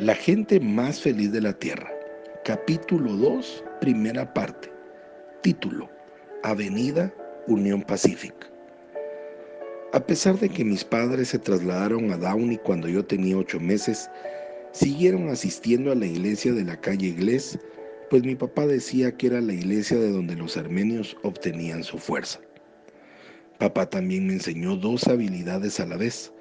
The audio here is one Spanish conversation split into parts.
La gente más feliz de la Tierra. Capítulo 2, primera parte. Título. Avenida Unión Pacífica. A pesar de que mis padres se trasladaron a Downey cuando yo tenía ocho meses, siguieron asistiendo a la iglesia de la calle Inglés, pues mi papá decía que era la iglesia de donde los armenios obtenían su fuerza. Papá también me enseñó dos habilidades a la vez,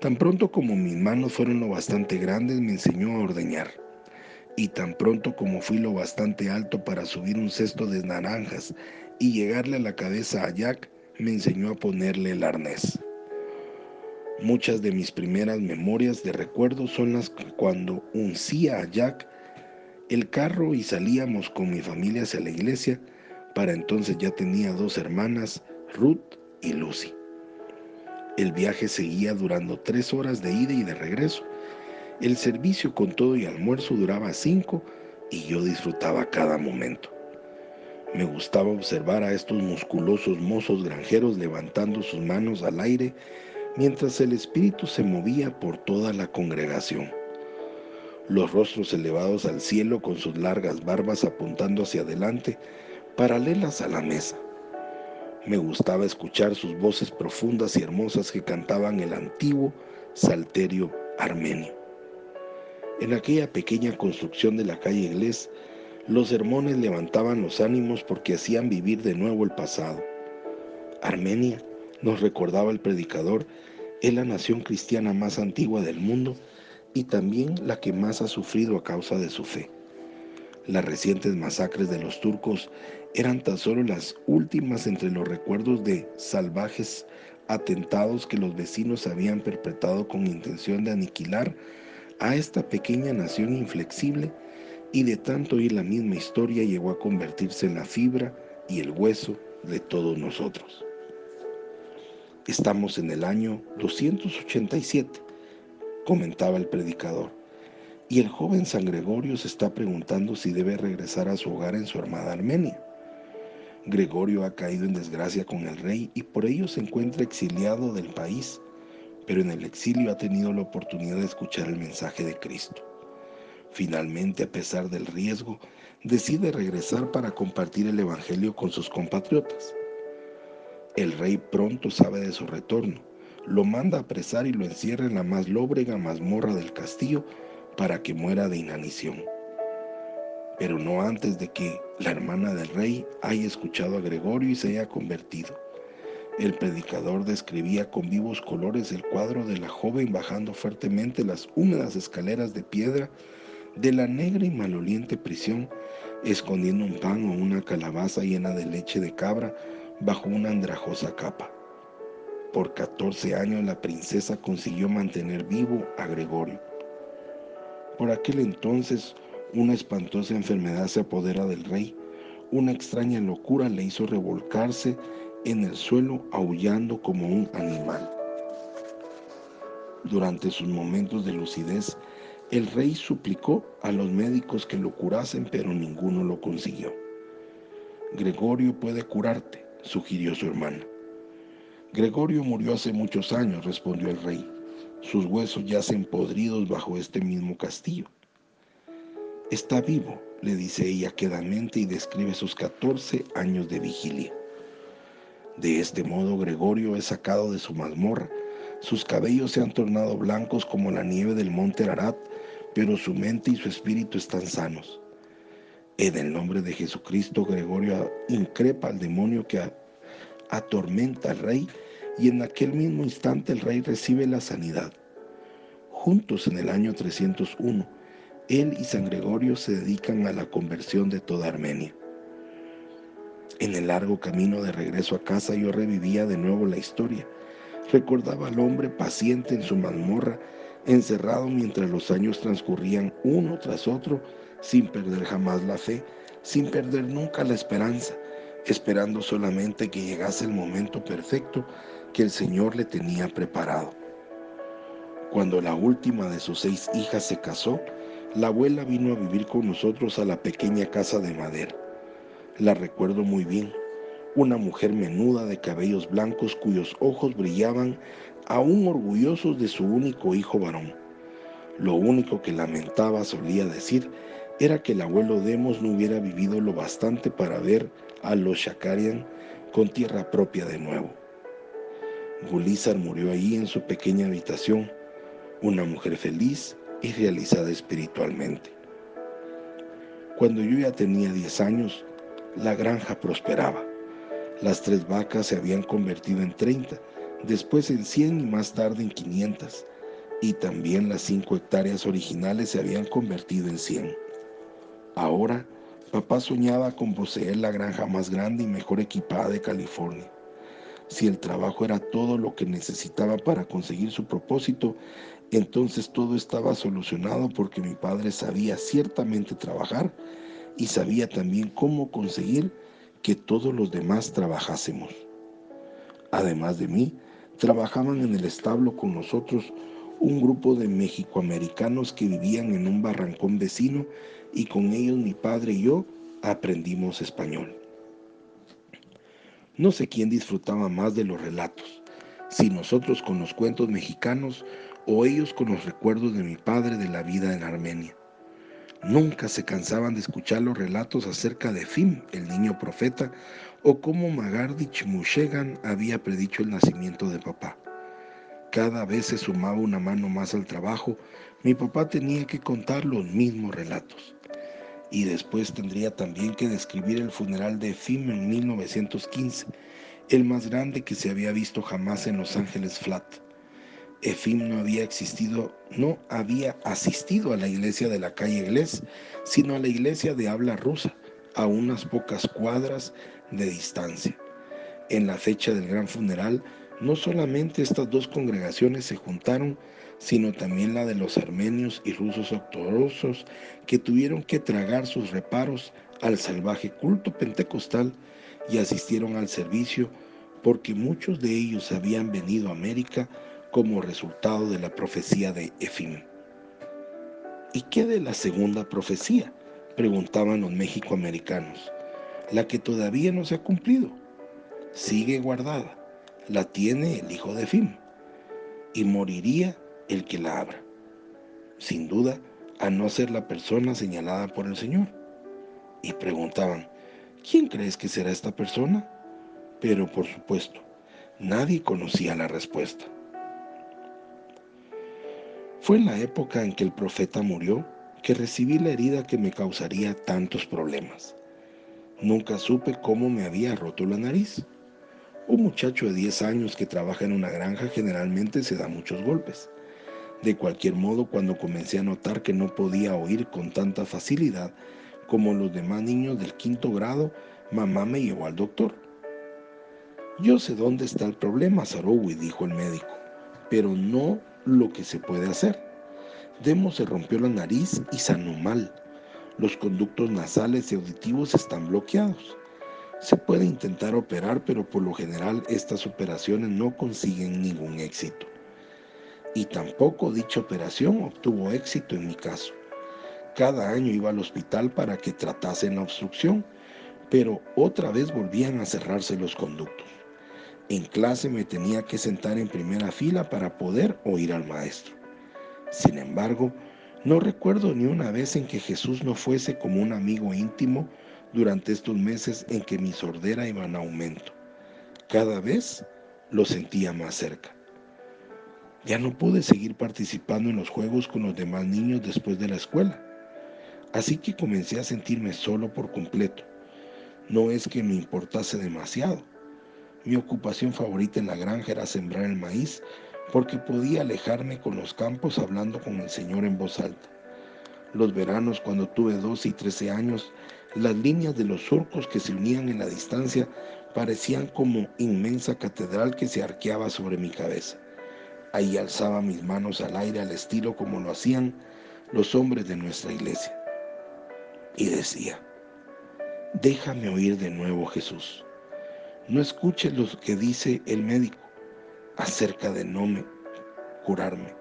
Tan pronto como mis manos fueron lo bastante grandes, me enseñó a ordeñar. Y tan pronto como fui lo bastante alto para subir un cesto de naranjas y llegarle a la cabeza a Jack, me enseñó a ponerle el arnés. Muchas de mis primeras memorias de recuerdo son las cuando uncía a Jack el carro y salíamos con mi familia hacia la iglesia. Para entonces ya tenía dos hermanas, Ruth y Lucy. El viaje seguía durando tres horas de ida y de regreso. El servicio con todo y almuerzo duraba cinco y yo disfrutaba cada momento. Me gustaba observar a estos musculosos mozos granjeros levantando sus manos al aire mientras el espíritu se movía por toda la congregación. Los rostros elevados al cielo con sus largas barbas apuntando hacia adelante, paralelas a la mesa. Me gustaba escuchar sus voces profundas y hermosas que cantaban el antiguo salterio armenio. En aquella pequeña construcción de la calle Inglés, los sermones levantaban los ánimos porque hacían vivir de nuevo el pasado. Armenia, nos recordaba el predicador, es la nación cristiana más antigua del mundo y también la que más ha sufrido a causa de su fe. Las recientes masacres de los turcos eran tan solo las últimas entre los recuerdos de salvajes atentados que los vecinos habían perpetrado con intención de aniquilar a esta pequeña nación inflexible y de tanto oír la misma historia llegó a convertirse en la fibra y el hueso de todos nosotros. Estamos en el año 287, comentaba el predicador y el joven San Gregorio se está preguntando si debe regresar a su hogar en su armada Armenia. Gregorio ha caído en desgracia con el rey y por ello se encuentra exiliado del país, pero en el exilio ha tenido la oportunidad de escuchar el mensaje de Cristo. Finalmente, a pesar del riesgo, decide regresar para compartir el Evangelio con sus compatriotas. El rey pronto sabe de su retorno, lo manda a apresar y lo encierra en la más lóbrega mazmorra del castillo para que muera de inanición. Pero no antes de que la hermana del rey haya escuchado a Gregorio y se haya convertido. El predicador describía con vivos colores el cuadro de la joven bajando fuertemente las húmedas escaleras de piedra de la negra y maloliente prisión, escondiendo un pan o una calabaza llena de leche de cabra bajo una andrajosa capa. Por 14 años la princesa consiguió mantener vivo a Gregorio. Por aquel entonces una espantosa enfermedad se apodera del rey. Una extraña locura le hizo revolcarse en el suelo aullando como un animal. Durante sus momentos de lucidez, el rey suplicó a los médicos que lo curasen, pero ninguno lo consiguió. Gregorio puede curarte, sugirió su hermana. Gregorio murió hace muchos años, respondió el rey. Sus huesos yacen podridos bajo este mismo castillo. Está vivo, le dice ella quedamente y describe sus 14 años de vigilia. De este modo Gregorio es sacado de su mazmorra. Sus cabellos se han tornado blancos como la nieve del monte Ararat, pero su mente y su espíritu están sanos. En el nombre de Jesucristo, Gregorio increpa al demonio que atormenta al rey y en aquel mismo instante el rey recibe la sanidad. Juntos en el año 301, él y San Gregorio se dedican a la conversión de toda Armenia. En el largo camino de regreso a casa yo revivía de nuevo la historia. Recordaba al hombre paciente en su mazmorra, encerrado mientras los años transcurrían uno tras otro, sin perder jamás la fe, sin perder nunca la esperanza, esperando solamente que llegase el momento perfecto que el Señor le tenía preparado. Cuando la última de sus seis hijas se casó, la abuela vino a vivir con nosotros a la pequeña casa de madera. La recuerdo muy bien, una mujer menuda de cabellos blancos cuyos ojos brillaban aún orgullosos de su único hijo varón. Lo único que lamentaba, solía decir, era que el abuelo Demos no hubiera vivido lo bastante para ver a los Shakarian con tierra propia de nuevo. Gulizar murió ahí en su pequeña habitación, una mujer feliz y realizada espiritualmente. Cuando yo ya tenía 10 años, la granja prosperaba. Las tres vacas se habían convertido en 30, después en 100 y más tarde en 500, y también las 5 hectáreas originales se habían convertido en 100. Ahora, papá soñaba con poseer la granja más grande y mejor equipada de California. Si el trabajo era todo lo que necesitaba para conseguir su propósito, entonces todo estaba solucionado porque mi padre sabía ciertamente trabajar y sabía también cómo conseguir que todos los demás trabajásemos. Además de mí, trabajaban en el establo con nosotros un grupo de mexicoamericanos que vivían en un barrancón vecino y con ellos mi padre y yo aprendimos español. No sé quién disfrutaba más de los relatos, si nosotros con los cuentos mexicanos o ellos con los recuerdos de mi padre de la vida en Armenia. Nunca se cansaban de escuchar los relatos acerca de Fim, el niño profeta, o cómo Magardich Mushegan había predicho el nacimiento de papá. Cada vez se sumaba una mano más al trabajo, mi papá tenía que contar los mismos relatos y después tendría también que describir el funeral de Efim en 1915, el más grande que se había visto jamás en Los Ángeles Flat. Efim no había existido, no había asistido a la iglesia de la calle Inglés, sino a la iglesia de habla rusa, a unas pocas cuadras de distancia. En la fecha del gran funeral, no solamente estas dos congregaciones se juntaron, sino también la de los armenios y rusos ortodoxos que tuvieron que tragar sus reparos al salvaje culto pentecostal y asistieron al servicio porque muchos de ellos habían venido a América como resultado de la profecía de Efim. ¿Y qué de la segunda profecía? preguntaban los mexicoamericanos. La que todavía no se ha cumplido. Sigue guardada. La tiene el hijo de Efim. Y moriría el que la abra. Sin duda, a no ser la persona señalada por el Señor. Y preguntaban, ¿quién crees que será esta persona? Pero por supuesto, nadie conocía la respuesta. Fue en la época en que el profeta murió que recibí la herida que me causaría tantos problemas. Nunca supe cómo me había roto la nariz. Un muchacho de 10 años que trabaja en una granja generalmente se da muchos golpes. De cualquier modo, cuando comencé a notar que no podía oír con tanta facilidad como los demás niños del quinto grado, mamá me llevó al doctor. Yo sé dónde está el problema, Sarowi, dijo el médico, pero no lo que se puede hacer. Demo se rompió la nariz y sanó mal. Los conductos nasales y auditivos están bloqueados. Se puede intentar operar, pero por lo general estas operaciones no consiguen ningún éxito y tampoco dicha operación obtuvo éxito en mi caso. Cada año iba al hospital para que tratasen la obstrucción, pero otra vez volvían a cerrarse los conductos. En clase me tenía que sentar en primera fila para poder oír al maestro. Sin embargo, no recuerdo ni una vez en que Jesús no fuese como un amigo íntimo durante estos meses en que mi sordera iba en aumento. Cada vez lo sentía más cerca. Ya no pude seguir participando en los juegos con los demás niños después de la escuela. Así que comencé a sentirme solo por completo. No es que me importase demasiado. Mi ocupación favorita en la granja era sembrar el maíz porque podía alejarme con los campos hablando con el Señor en voz alta. Los veranos, cuando tuve 12 y 13 años, las líneas de los surcos que se unían en la distancia parecían como inmensa catedral que se arqueaba sobre mi cabeza. Ahí alzaba mis manos al aire al estilo como lo hacían los hombres de nuestra iglesia. Y decía, déjame oír de nuevo Jesús. No escuches lo que dice el médico acerca de no me curarme.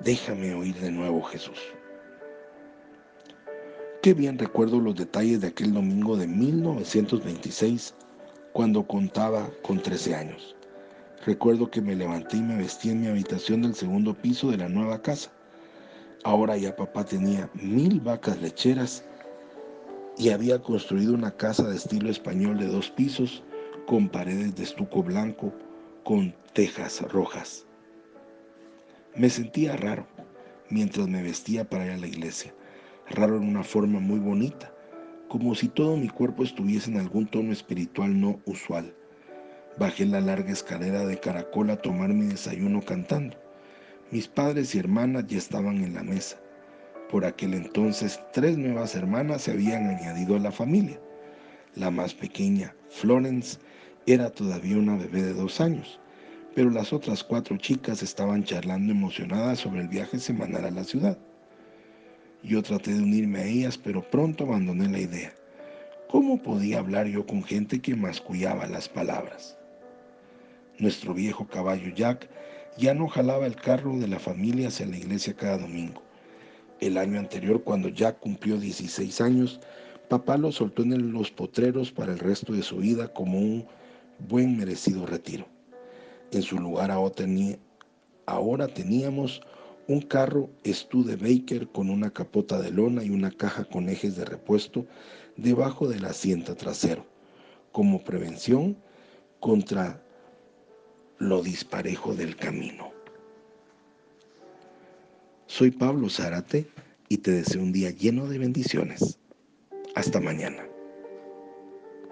Déjame oír de nuevo Jesús. Qué bien recuerdo los detalles de aquel domingo de 1926 cuando contaba con 13 años. Recuerdo que me levanté y me vestí en mi habitación del segundo piso de la nueva casa. Ahora ya papá tenía mil vacas lecheras y había construido una casa de estilo español de dos pisos con paredes de estuco blanco con tejas rojas. Me sentía raro mientras me vestía para ir a la iglesia, raro en una forma muy bonita, como si todo mi cuerpo estuviese en algún tono espiritual no usual. Bajé la larga escalera de caracol a tomar mi desayuno cantando. Mis padres y hermanas ya estaban en la mesa. Por aquel entonces, tres nuevas hermanas se habían añadido a la familia. La más pequeña, Florence, era todavía una bebé de dos años, pero las otras cuatro chicas estaban charlando emocionadas sobre el viaje semanal a la ciudad. Yo traté de unirme a ellas, pero pronto abandoné la idea. ¿Cómo podía hablar yo con gente que mascullaba las palabras? Nuestro viejo caballo Jack ya no jalaba el carro de la familia hacia la iglesia cada domingo. El año anterior, cuando Jack cumplió 16 años, papá lo soltó en los potreros para el resto de su vida como un buen merecido retiro. En su lugar ahora teníamos un carro Studebaker con una capota de lona y una caja con ejes de repuesto debajo del asiento trasero, como prevención contra lo disparejo del camino. Soy Pablo Zárate y te deseo un día lleno de bendiciones. Hasta mañana.